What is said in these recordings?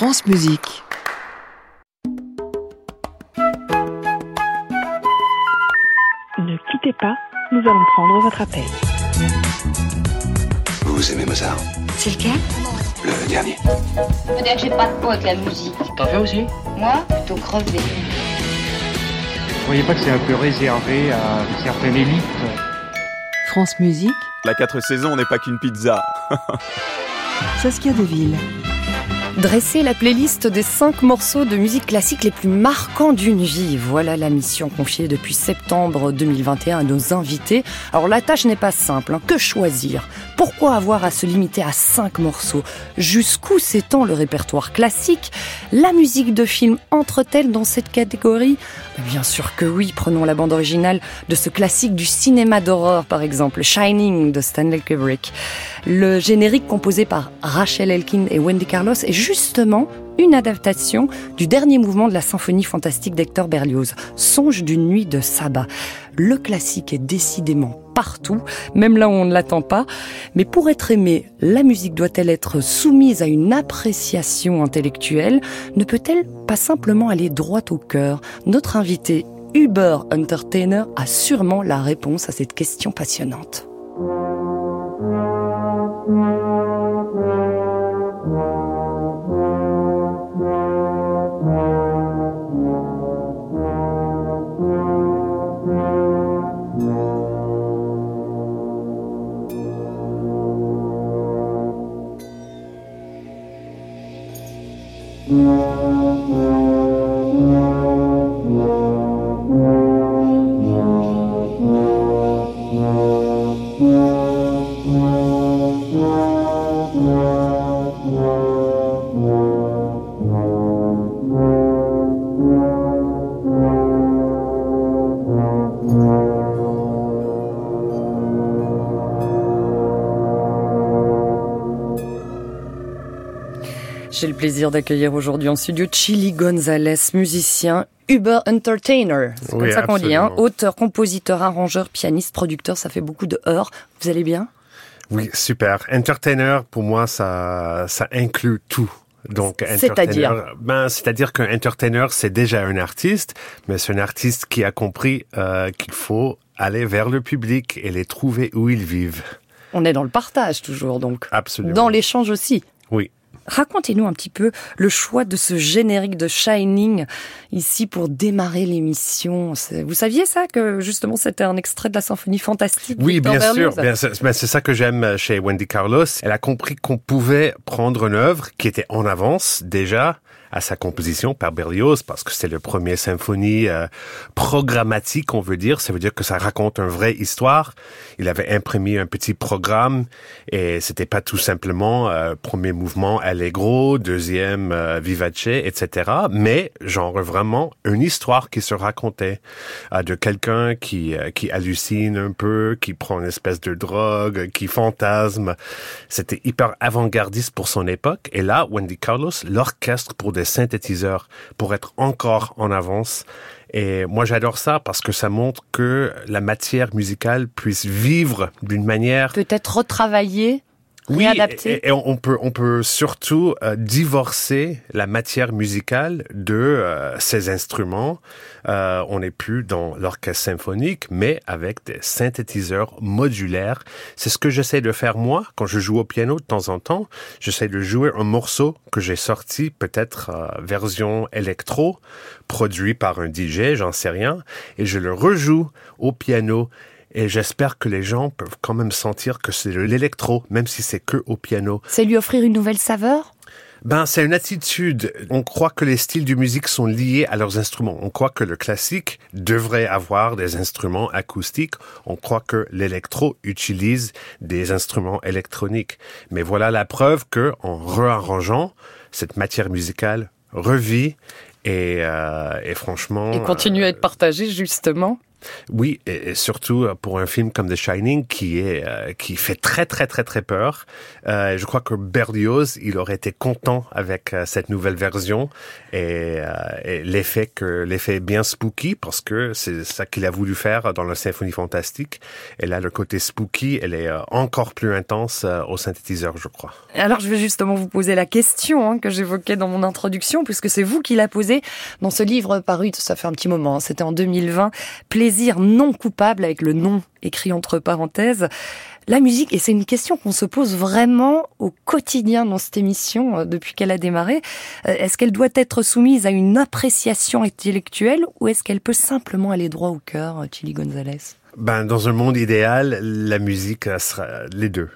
France Musique. Ne quittez pas, nous allons prendre votre appel. Vous aimez Mozart C'est lequel? Le dernier. Faut dire que j'ai pas de peau avec la musique. T'en fais aussi? Moi, plutôt crevé. Vous voyez pas que c'est un peu réservé à une certaine élite? France Musique, La 4 saisons n'est pas qu'une pizza. Saskia Deville. Dresser la playlist des cinq morceaux de musique classique les plus marquants d'une vie. Voilà la mission confiée depuis septembre 2021 à nos invités. Alors la tâche n'est pas simple. hein. Que choisir? Pourquoi avoir à se limiter à cinq morceaux? Jusqu'où s'étend le répertoire classique? La musique de film entre-t-elle dans cette catégorie? Bien sûr que oui. Prenons la bande originale de ce classique du cinéma d'horreur, par exemple, Shining de Stanley Kubrick. Le générique composé par Rachel Elkin et Wendy Carlos est justement une adaptation du dernier mouvement de la symphonie fantastique d'Hector Berlioz, Songe d'une nuit de sabbat. Le classique est décidément partout, même là où on ne l'attend pas. Mais pour être aimée, la musique doit-elle être soumise à une appréciation intellectuelle? Ne peut-elle pas simplement aller droit au cœur? Notre invité, Uber Entertainer, a sûrement la réponse à cette question passionnante. J'ai le plaisir d'accueillir aujourd'hui en studio Chili Gonzalez, musicien, Uber Entertainer. C'est comme ça qu'on dit, hein. Auteur, compositeur, arrangeur, pianiste, producteur, ça fait beaucoup de heures. Vous allez bien? Oui, super. Entertainer, pour moi, ça, ça inclut tout. Donc, C'est-à-dire ben, c'est-à-dire qu'un entertainer, c'est déjà un artiste, mais c'est un artiste qui a compris euh, qu'il faut aller vers le public et les trouver où ils vivent. On est dans le partage toujours, donc. Absolument. Dans l'échange aussi. Oui. Racontez-nous un petit peu le choix de ce générique de Shining ici pour démarrer l'émission. Vous saviez ça que justement c'était un extrait de la symphonie fantastique Oui, bien sûr. Bien, c'est ça que j'aime chez Wendy Carlos. Elle a compris qu'on pouvait prendre une œuvre qui était en avance déjà à sa composition par Berlioz, parce que c'est le premier symphonie euh, programmatique, on veut dire. Ça veut dire que ça raconte une vraie histoire. Il avait imprimé un petit programme et c'était pas tout simplement euh, premier mouvement allegro, deuxième euh, vivace, etc. Mais genre vraiment une histoire qui se racontait euh, de quelqu'un qui euh, qui hallucine un peu, qui prend une espèce de drogue, qui fantasme. C'était hyper avant-gardiste pour son époque. Et là, Wendy Carlos l'orchestre pour des synthétiseurs pour être encore en avance. Et moi, j'adore ça parce que ça montre que la matière musicale puisse vivre d'une manière Peut-être retravaillé, oui, et on peut on peut surtout euh, divorcer la matière musicale de euh, ces instruments. Euh, on n'est plus dans l'orchestre symphonique, mais avec des synthétiseurs modulaires. C'est ce que j'essaie de faire moi quand je joue au piano de temps en temps. J'essaie de jouer un morceau que j'ai sorti, peut-être euh, version électro, produit par un DJ, j'en sais rien, et je le rejoue au piano. Et j'espère que les gens peuvent quand même sentir que c'est de l'électro, même si c'est que au piano. c'est lui offrir une nouvelle saveur? Ben, c'est une attitude. On croit que les styles de musique sont liés à leurs instruments. On croit que le classique devrait avoir des instruments acoustiques. On croit que l'électro utilise des instruments électroniques. Mais voilà la preuve que, en réarrangeant, cette matière musicale revit et, euh, et franchement. et continue à euh, être partagé justement. Oui, et, surtout euh, pour un film comme The Shining qui est euh, qui fait très très très très peur. Euh, je crois que Berlioz, il aurait été content avec cette nouvelle version et, et l'effet que l'effet bien spooky parce que c'est ça qu'il a voulu faire dans la symphonie fantastique. Et là, le côté spooky, elle est encore plus intense au synthétiseur, je crois. Alors, je vais justement vous poser la question hein, que j'évoquais dans mon introduction, puisque c'est vous qui la posée dans ce livre paru, ça fait un petit moment, hein, c'était en 2020, Plaisir non coupable avec le nom écrit entre parenthèses. La musique, et c'est une question qu'on se pose vraiment au quotidien dans cette émission euh, depuis qu'elle a démarré, euh, est-ce qu'elle doit être soumise à une appréciation intellectuelle ou est-ce qu'elle peut simplement aller droit au cœur, Chili Gonzalez? Ben, dans un monde idéal, la musique sera les deux.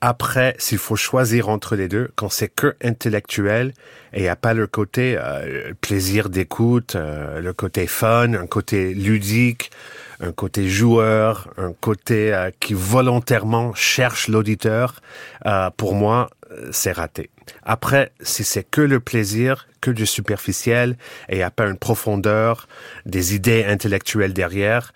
Après, s'il faut choisir entre les deux, quand c'est que intellectuel et il a pas le côté euh, plaisir d'écoute, euh, le côté fun, un côté ludique, un côté joueur, un côté euh, qui volontairement cherche l'auditeur, pour moi, c'est raté. Après, si c'est que le plaisir, que du superficiel, et il a pas une profondeur, des idées intellectuelles derrière,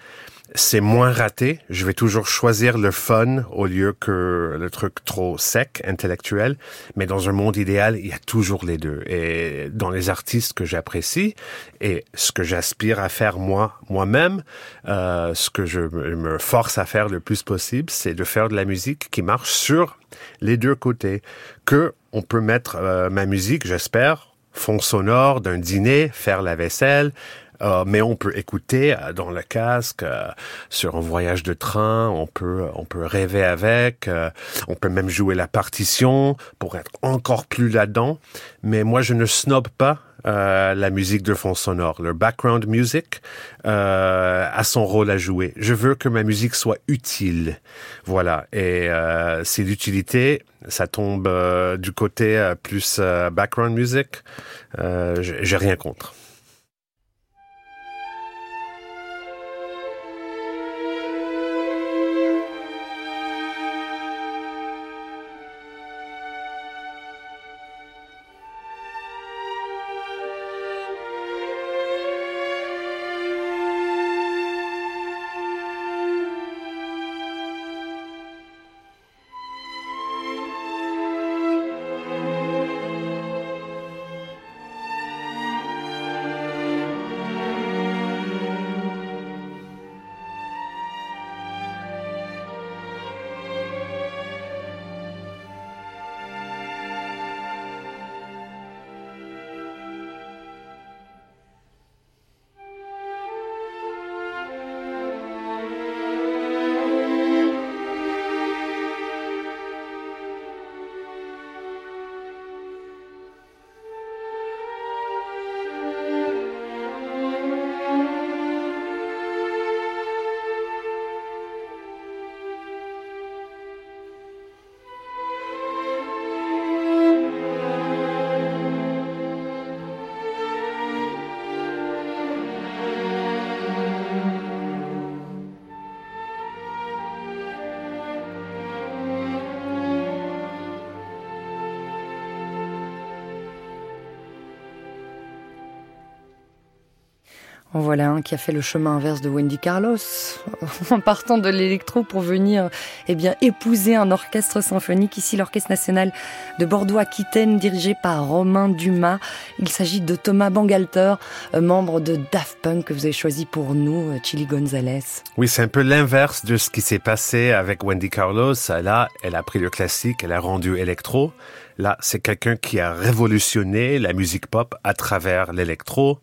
c'est moins raté. Je vais toujours choisir le fun au lieu que le truc trop sec, intellectuel. Mais dans un monde idéal, il y a toujours les deux. Et dans les artistes que j'apprécie et ce que j'aspire à faire moi, moi-même, euh, ce que je me force à faire le plus possible, c'est de faire de la musique qui marche sur les deux côtés. Que on peut mettre euh, ma musique, j'espère, fond sonore d'un dîner, faire la vaisselle, euh, mais on peut écouter euh, dans le casque, euh, sur un voyage de train, on peut, on peut rêver avec, on peut même jouer la partition pour être encore plus là-dedans. Mais moi, je ne snob pas la musique de fond sonore. Le background music euh, a son rôle à jouer. Je veux que ma musique soit utile. Voilà. Et euh, c'est l'utilité, ça tombe du côté plus background music. J'ai rien contre. En voilà un qui a fait le chemin inverse de Wendy Carlos, en partant de l'électro pour venir eh bien, épouser un orchestre symphonique, ici l'Orchestre national de Bordeaux-Aquitaine, dirigé par Romain Dumas. Il s'agit de Thomas Bangalter, euh, membre de Daft Punk que vous avez choisi pour nous, euh, Chili Gonzalez. Oui, c'est un peu l'inverse de ce qui s'est passé avec Wendy Carlos. Là, elle a pris le classique, elle a rendu électro. Là, c'est quelqu'un qui a révolutionné la musique pop à travers l'électro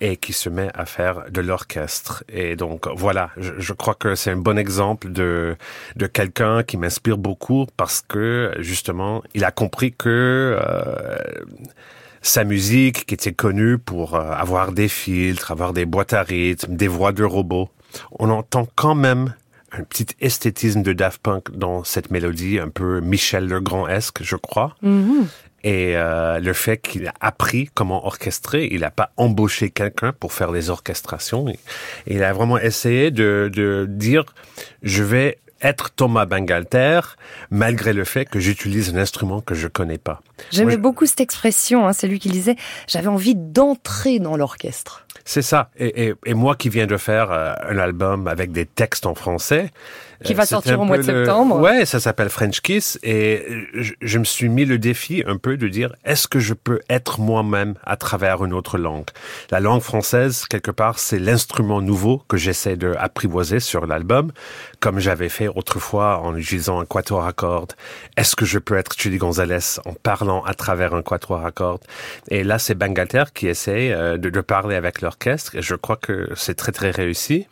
et qui se met à faire de l'orchestre. Et donc voilà, je, crois que c'est un bon exemple de, de quelqu'un qui m'inspire beaucoup parce que justement, il a compris que euh, sa musique, qui était connue pour euh, avoir des filtres, avoir des boîtes à rythme, des voix de robots, on entend quand même un petit esthétisme de Daft Punk dans cette mélodie, un peu Michel Legrand-esque, je crois. Mm-hmm. Et euh, le fait qu'il a appris comment orchestrer, il n'a pas embauché quelqu'un pour faire les orchestrations. Il a vraiment essayé de, de dire, je vais être Thomas Bangalter, malgré le fait que j'utilise un instrument que je connais pas. J'aimais beaucoup cette expression, hein, c'est lui qui disait, j'avais envie d'entrer dans l'orchestre. C'est ça. Et, et, et, moi qui viens de faire euh, un album avec des textes en français. Qui va euh, sortir au mois de le- septembre. Ouais, ça s'appelle French Kiss. Et je, je me suis mis le défi un peu de dire, est-ce que je peux être moi-même à travers une autre langue? La langue française, quelque part, c'est l'instrument nouveau que j'essaie de apprivoiser sur l'album, comme j'avais fait autrefois en utilisant un quatuor à cordes. Est-ce que je peux être Chili Gonzalez en parlant à travers un quatuor à cordes? Et là, c'est Bangalter qui essaie euh, de, de parler avec l'orchestre et je crois que c'est très très réussi.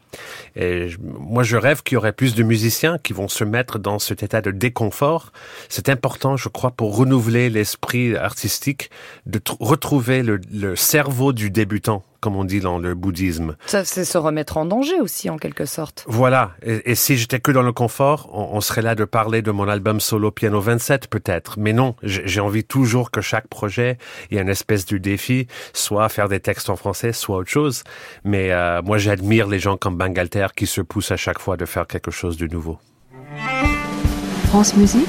Et moi, je rêve qu'il y aurait plus de musiciens qui vont se mettre dans cet état de déconfort. C'est important, je crois, pour renouveler l'esprit artistique, de tr- retrouver le cerveau du débutant, comme on dit dans le bouddhisme. Ça, c'est se remettre en danger aussi, en quelque sorte. Voilà. Et, et si j'étais que dans le confort, on, on serait là de parler de mon album solo piano 27 peut-être. Mais non, j'ai envie toujours que chaque projet, il y a une espèce de défi, soit faire des textes en français, soit autre chose. Mais euh, moi, j'admire les gens comme Bangalter qui se poussent à chaque fois de faire quelque chose de nouveau. France Musique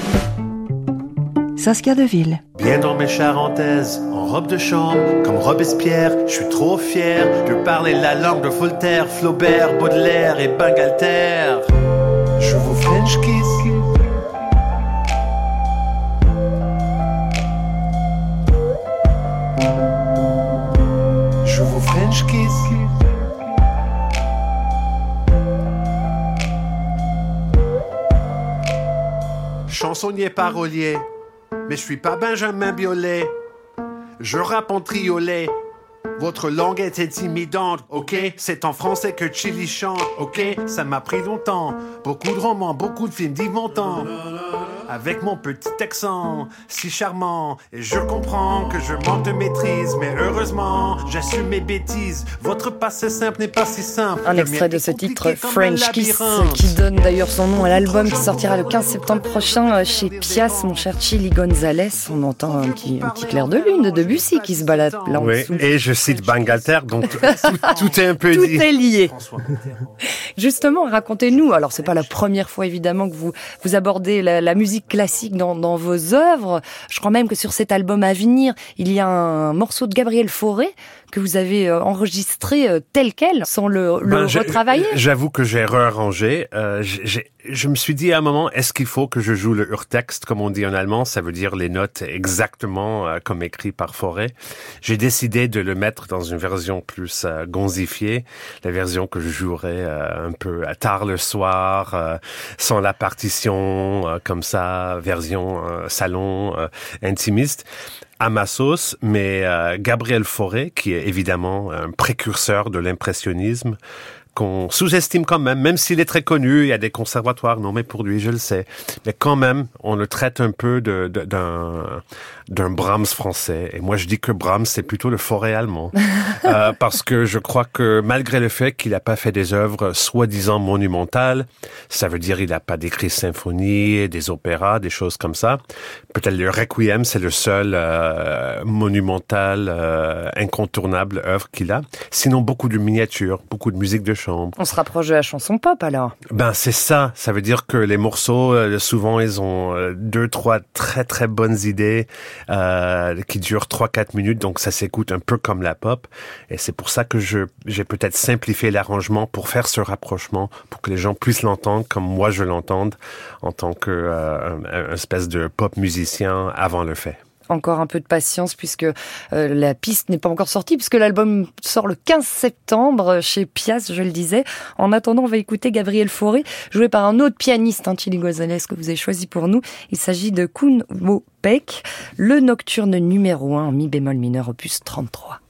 Saskia Deville. Bien dans mes charentaises, en robe de chambre, comme Robespierre, je suis trop fier de parler la langue de Voltaire, Flaubert, Baudelaire et Bangalter. Je vous French kiss. Je vous French. Chansonnier parolier, mais je suis pas Benjamin Biolay. Je rappe en triolet. Votre langue est intimidante, ok? C'est en français que Chili chante, ok? Ça m'a pris longtemps. Beaucoup de romans, beaucoup de films d'Yves. Avec mon petit accent, si charmant. Et je comprends que je manque de maîtrise, mais heureusement, j'assume mes bêtises. Votre passé simple n'est pas si simple. Un extrait de ce titre French Kiss qui donne d'ailleurs son nom à l'album qui sortira le 15 septembre prochain euh, chez Pias, mon cher Chili Gonzalez. On entend un petit, un petit clair de lune de Debussy qui se balade là en Oui. dessous. Et je cite Bangalter, donc tout, tout est un peu Tout dit. est lié. Justement, racontez-nous. Alors, c'est pas la première fois évidemment que vous vous abordez la, la musique classique dans, dans vos œuvres. Je crois même que sur cet album à venir, il y a un morceau de Gabriel Fauré que vous avez euh, enregistré euh, tel quel, sans le, le Ben, retravailler? J'avoue que j'ai réarrangé. Euh, je me suis dit à un moment, est-ce qu'il faut que je joue le urtext, comme on dit en allemand? Ça veut dire les notes exactement euh, comme écrit par Forêt. J'ai décidé de le mettre dans une version plus euh, gonzifiée, la version que je jouerais euh, un peu à tard le soir, euh, sans la partition, euh, comme ça, version euh, salon euh, intimiste sauce, mais euh, Gabriel Fauré, qui est évidemment un précurseur de l'impressionnisme, qu'on sous-estime quand même, même s'il est très connu, il y a des conservatoires, non mais pour lui, je le sais, mais quand même, on le traite un peu d'un d'un Brahms français. Et moi, je dis que Brahms, c'est plutôt le forêt allemand. Euh, parce que je crois que malgré le fait qu'il n'a pas fait des œuvres soi-disant monumentales, ça veut dire il n'a pas d'écrit symphonie, des opéras, des choses comme ça. Peut-être le Requiem, c'est le seul euh, monumental, euh, incontournable œuvre qu'il a. Sinon, beaucoup de miniatures, beaucoup de musique de chambre. On se rapproche de la chanson pop alors. Ben c'est ça. Ça veut dire que les morceaux, euh, souvent, ils ont euh, deux, trois très très bonnes idées euh, qui trois, quatre minutes. Donc ça s'écoute un peu comme la pop. Et c'est pour ça que je j'ai peut-être simplifié l'arrangement pour faire ce rapprochement, pour que les gens puissent l'entendre comme moi je l'entende en tant que euh, espèce de pop musicien avant le fait. Encore un peu de patience puisque euh, la piste n'est pas encore sortie puisque l'album sort le 15 septembre chez Pias, je le disais. En attendant, on va écouter Gabriel Fauré, joué par un autre pianiste, hein, Chili que vous avez choisi pour nous. Il s'agit de Kun Wo Peck, le nocturne numéro 1 en mi bémol mineur opus 33.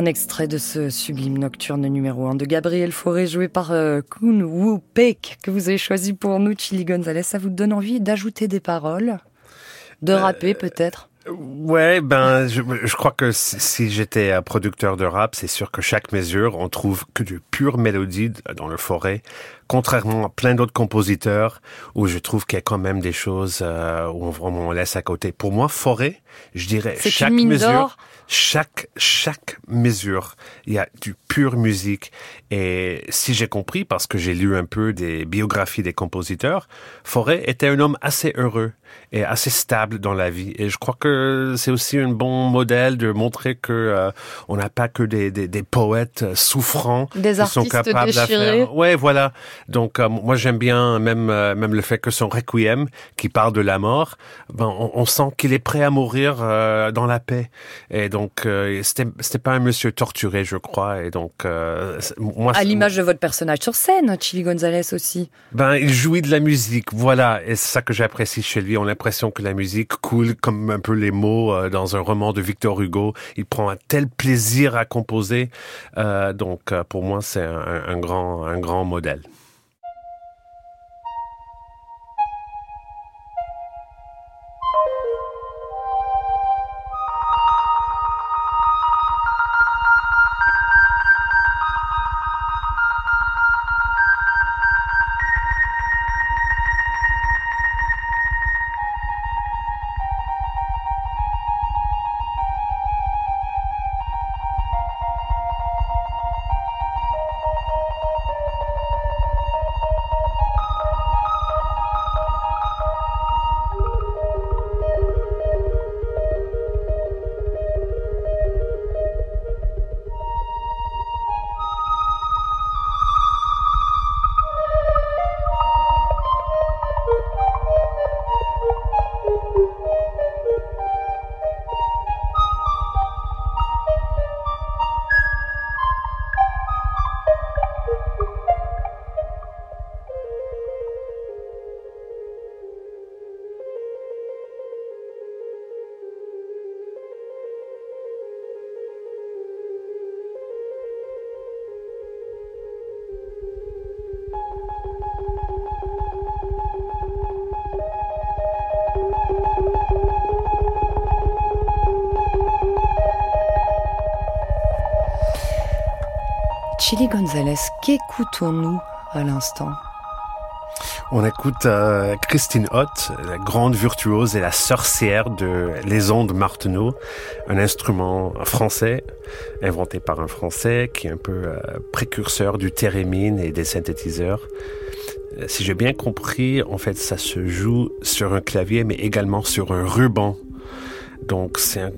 Un extrait de ce sublime nocturne numéro 1 de Gabriel Fauré joué par euh, Kun Woo Peck que vous avez choisi pour nous, Chili Gonzalez. Ça vous donne envie d'ajouter des paroles? De rapper peut-être? Ouais, ben, je, je crois que si, si j'étais un producteur de rap, c'est sûr que chaque mesure, on trouve que de pure mélodie dans le forêt, contrairement à plein d'autres compositeurs où je trouve qu'il y a quand même des choses euh, où on, vraiment on laisse à côté. Pour moi, forêt, je dirais chaque mesure. Chaque chaque mesure, il y a du pure musique. Et si j'ai compris, parce que j'ai lu un peu des biographies des compositeurs, Forêt était un homme assez heureux et assez stable dans la vie. Et je crois que c'est aussi un bon modèle de montrer que euh, on n'a pas que des, des, des poètes souffrants Des qui sont capables faire. Ouais, voilà. Donc euh, moi j'aime bien même euh, même le fait que son requiem, qui parle de la mort, ben on, on sent qu'il est prêt à mourir euh, dans la paix. Et donc euh, c'était pas un monsieur torturé, je crois. Et donc euh, moi À l'image de votre personnage sur scène, Chili Gonzalez aussi. ben, il jouit de la musique, voilà, et c'est ça que j'apprécie chez lui. On a l'impression que la musique coule comme un peu les mots euh, dans un roman de Victor Hugo. Il prend un tel plaisir à composer, euh, donc pour moi c'est un grand, un grand modèle. Chili Gonzalez, qu'écoutons-nous à l'instant? On écoute euh, Christine Hott, la grande virtuose et la sorcière de Les Ondes Marteneau, un instrument français inventé par un Français qui est un peu euh, précurseur du thérémine et des synthétiseurs. Euh, Si j'ai bien compris, en fait, ça se joue sur un clavier, mais également sur un ruban. Donc, c'est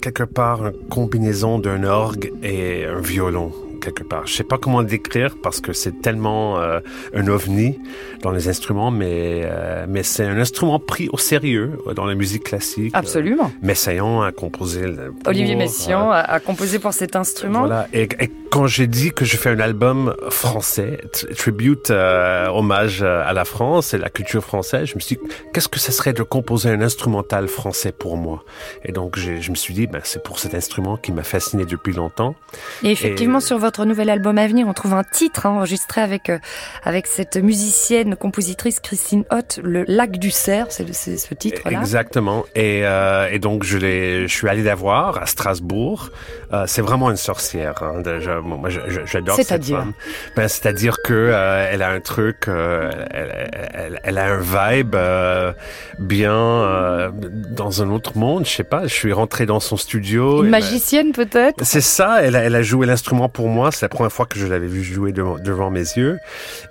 quelque part une combinaison d'un orgue et un violon, quelque part. Je sais pas comment le décrire parce que c'est tellement euh, un ovni dans les instruments, mais, euh, mais c'est un instrument pris au sérieux dans la musique classique. Absolument. Euh, Messiaen a composé... pour, Olivier Messiaen a, a composé pour cet instrument. voilà. Et, et quand j'ai dit que je fais un album français, tribute, euh, hommage euh, à la France et la culture française, je me suis dit, qu'est-ce que ça serait de composer un instrumental français pour moi? Et donc, je me suis dit, ben, c'est pour cet instrument qui m'a fasciné depuis longtemps. Et effectivement, Et- sur votre nouvel album à venir, on trouve un titre hein, enregistré avec euh, avec cette musicienne, compositrice Christine Hott, Le Lac du Cerf, c'est ce titre-là. Exactement. Et, euh, et donc, je, je suis allé la voir à Strasbourg. Euh, c'est vraiment une sorcière. Hein, moi, je- j'adore cette C'est-à-dire? femme. Ben, c'est-à-dire que euh, elle a un truc, euh, elle, elle- elle a un vibe euh, bien euh, dans un autre monde. Je sais pas. Je suis rentré dans son studio. Une ben, magicienne peut-être? C'est ça, elle a, elle a joué l'instrument pour moi, c'est la première fois que je l'avais vu jouer devant, devant mes yeux.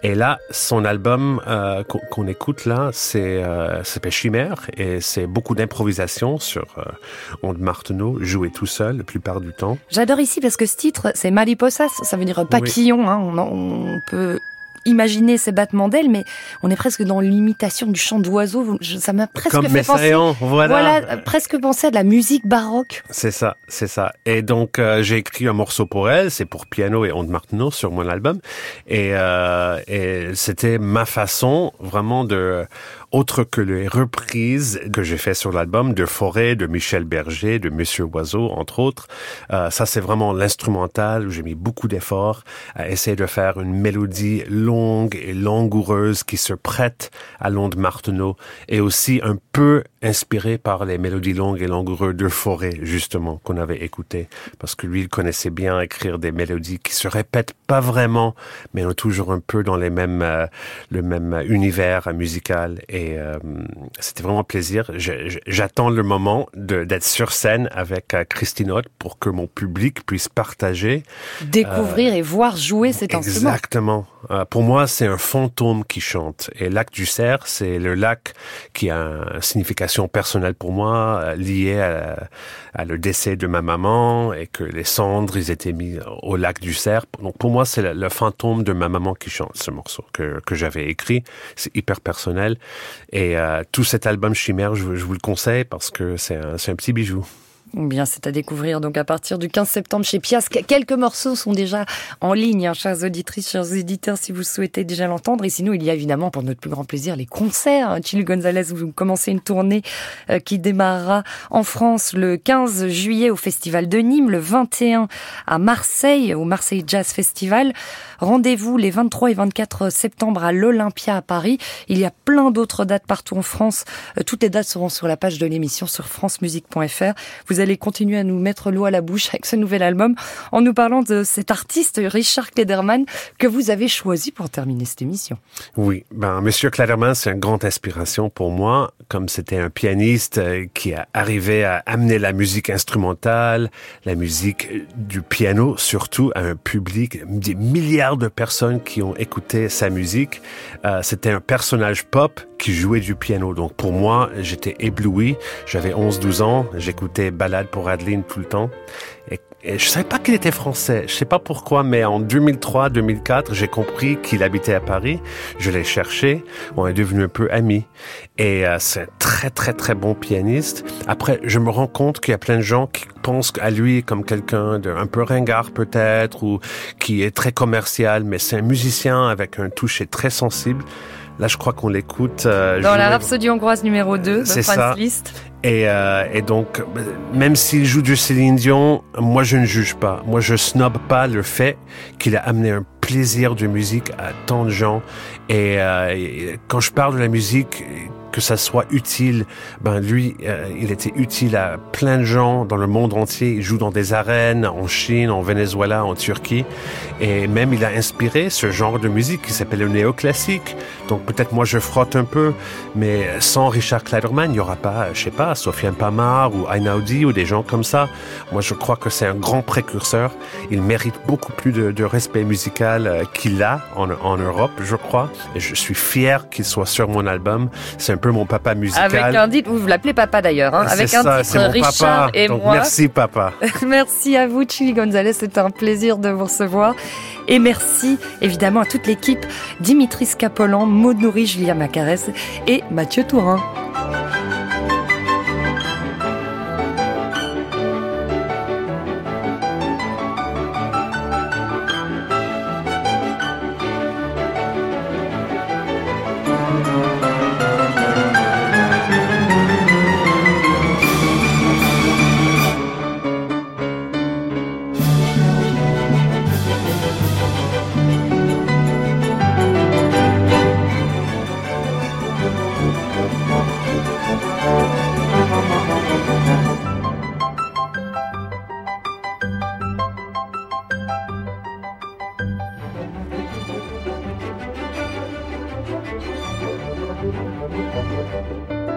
Et là, son album euh, qu'on qu'on écoute là, c'est euh, s'appelle Chimère et c'est beaucoup d'improvisation sur euh, Onde Marteneau, joué tout seul la plupart du temps. J'adore ici parce que ce titre, c'est Mariposas, ça veut dire papillon. Hein, on, peut imaginer ces battements d'ailes, mais on est presque dans l'imitation du chant d'oiseau. Ça m'a presque Comme fait penser. Voilà. Voilà, presque penser à de la musique baroque. C'est ça, c'est ça. Et donc euh, j'ai écrit un morceau pour elle, c'est pour piano et onde Martineau sur mon album, et, euh, et c'était ma façon vraiment de. Autre que les reprises que j'ai fait sur l'album de Forêt, de Michel Berger, de Monsieur Oiseau, entre autres. Euh, ça, c'est vraiment l'instrumental où j'ai mis beaucoup d'efforts à essayer de faire une mélodie longue et langoureuse qui se prête à l'onde Martineau et aussi un peu inspiré par les mélodies longues et langoureuses de Forêt, justement, qu'on avait écouté. Parce que lui, il connaissait bien écrire des mélodies qui se répètent pas vraiment, mais ont toujours un peu dans les mêmes, euh, le même univers musical. Euh, c'était vraiment un plaisir. J'attends le moment d'être sur scène avec euh, Christine Haute pour que mon public puisse partager. Découvrir et voir jouer cet instrument. Exactement. Pour moi, c'est un fantôme qui chante. Et lac du Cerf, c'est le lac qui a une signification personnelle pour moi, liée à, le décès de ma maman et que les cendres, ils étaient mis au lac du Cerf. Donc pour moi, c'est le, fantôme de ma maman qui chante ce morceau que, j'avais écrit. C'est hyper personnel. Et euh, tout cet album Chimère, je, vous le conseille parce que c'est un petit bijou. Bien, c'est à découvrir donc à partir du 15 septembre chez Pias. Quelques morceaux sont déjà en ligne, hein, chers auditrices, chers éditeurs, si vous souhaitez déjà l'entendre. Et sinon, il y a évidemment, pour notre plus grand plaisir, les concerts. Chili Gonzalez, vous commencez une tournée euh, qui démarrera en France le 15 juillet au Festival de Nîmes, le 21 à Marseille, au Marseille Jazz Festival. Rendez-vous les 23 et 24 septembre à l'Olympia à Paris. Il y a plein d'autres dates partout en France. Euh, toutes les dates seront sur la page de l'émission sur francemusique.fr. Vous allez continuer à nous mettre l'eau à la bouche avec ce nouvel album en nous parlant de cet artiste Richard Klederman que vous avez choisi pour terminer cette émission. Oui, ben Monsieur Klederman, c'est une grande inspiration pour moi, comme c'était un pianiste euh, qui a arrivé à amener la musique instrumentale, la musique du piano surtout à un public des milliards de personnes qui ont écouté sa musique. Euh, c'était un personnage pop qui jouait du piano. Donc pour moi, j'étais ébloui. J'avais 11-12 ans, j'écoutais Balade pour Adeline tout le temps. Et, et, je savais pas qu'il était français. Je sais pas pourquoi, mais en 2003-2004, j'ai compris qu'il habitait à Paris. Je l'ai cherché. On est devenu un peu amis. Et euh, c'est un très très très bon pianiste. Après, je me rends compte qu'il y a plein de gens qui pensent à lui comme quelqu'un d'un peu ringard peut-être ou qui est très commercial, mais c'est un musicien avec un toucher très sensible. Là, je crois qu'on l'écoute. Euh, Dans la Rhapsodie hongroise numéro 2 de Franz ça. Liszt. Et, euh, et donc, même s'il joue du Céline Dion, moi je ne juge pas. Moi je snob pas le fait qu'il a amené un plaisir de musique à tant de gens. Et, euh, et quand je parle de la musique, que ça soit utile, ben lui, euh, il était utile à plein de gens dans le monde entier. Il joue dans des arènes en Chine, en Venezuela, en Turquie, et même il a inspiré ce genre de musique qui s'appelle le néoclassique. Donc peut-être moi je frotte un peu, mais sans Richard Kleiderman, il n'y aura pas, je sais pas, Sofiane Pamar ou Einaudi ou des gens comme ça. Moi je crois que c'est un grand précurseur. Il mérite beaucoup plus de, de respect musical euh, qu'il a en, en Europe, je crois. Et je suis fier qu'il soit sur mon album. C'est un peu mon papa musical. Avec un titre, vous l'appelez papa d'ailleurs, hein, avec un ça, titre mon Richard papa. et Donc, moi. Merci papa. merci à vous, Chili Gonzalez. C'était un plaisir de vous recevoir. Et merci évidemment à toute l'équipe Dimitri Scapolan, Maud Nourri, Julia Macarès et Mathieu Tourin. À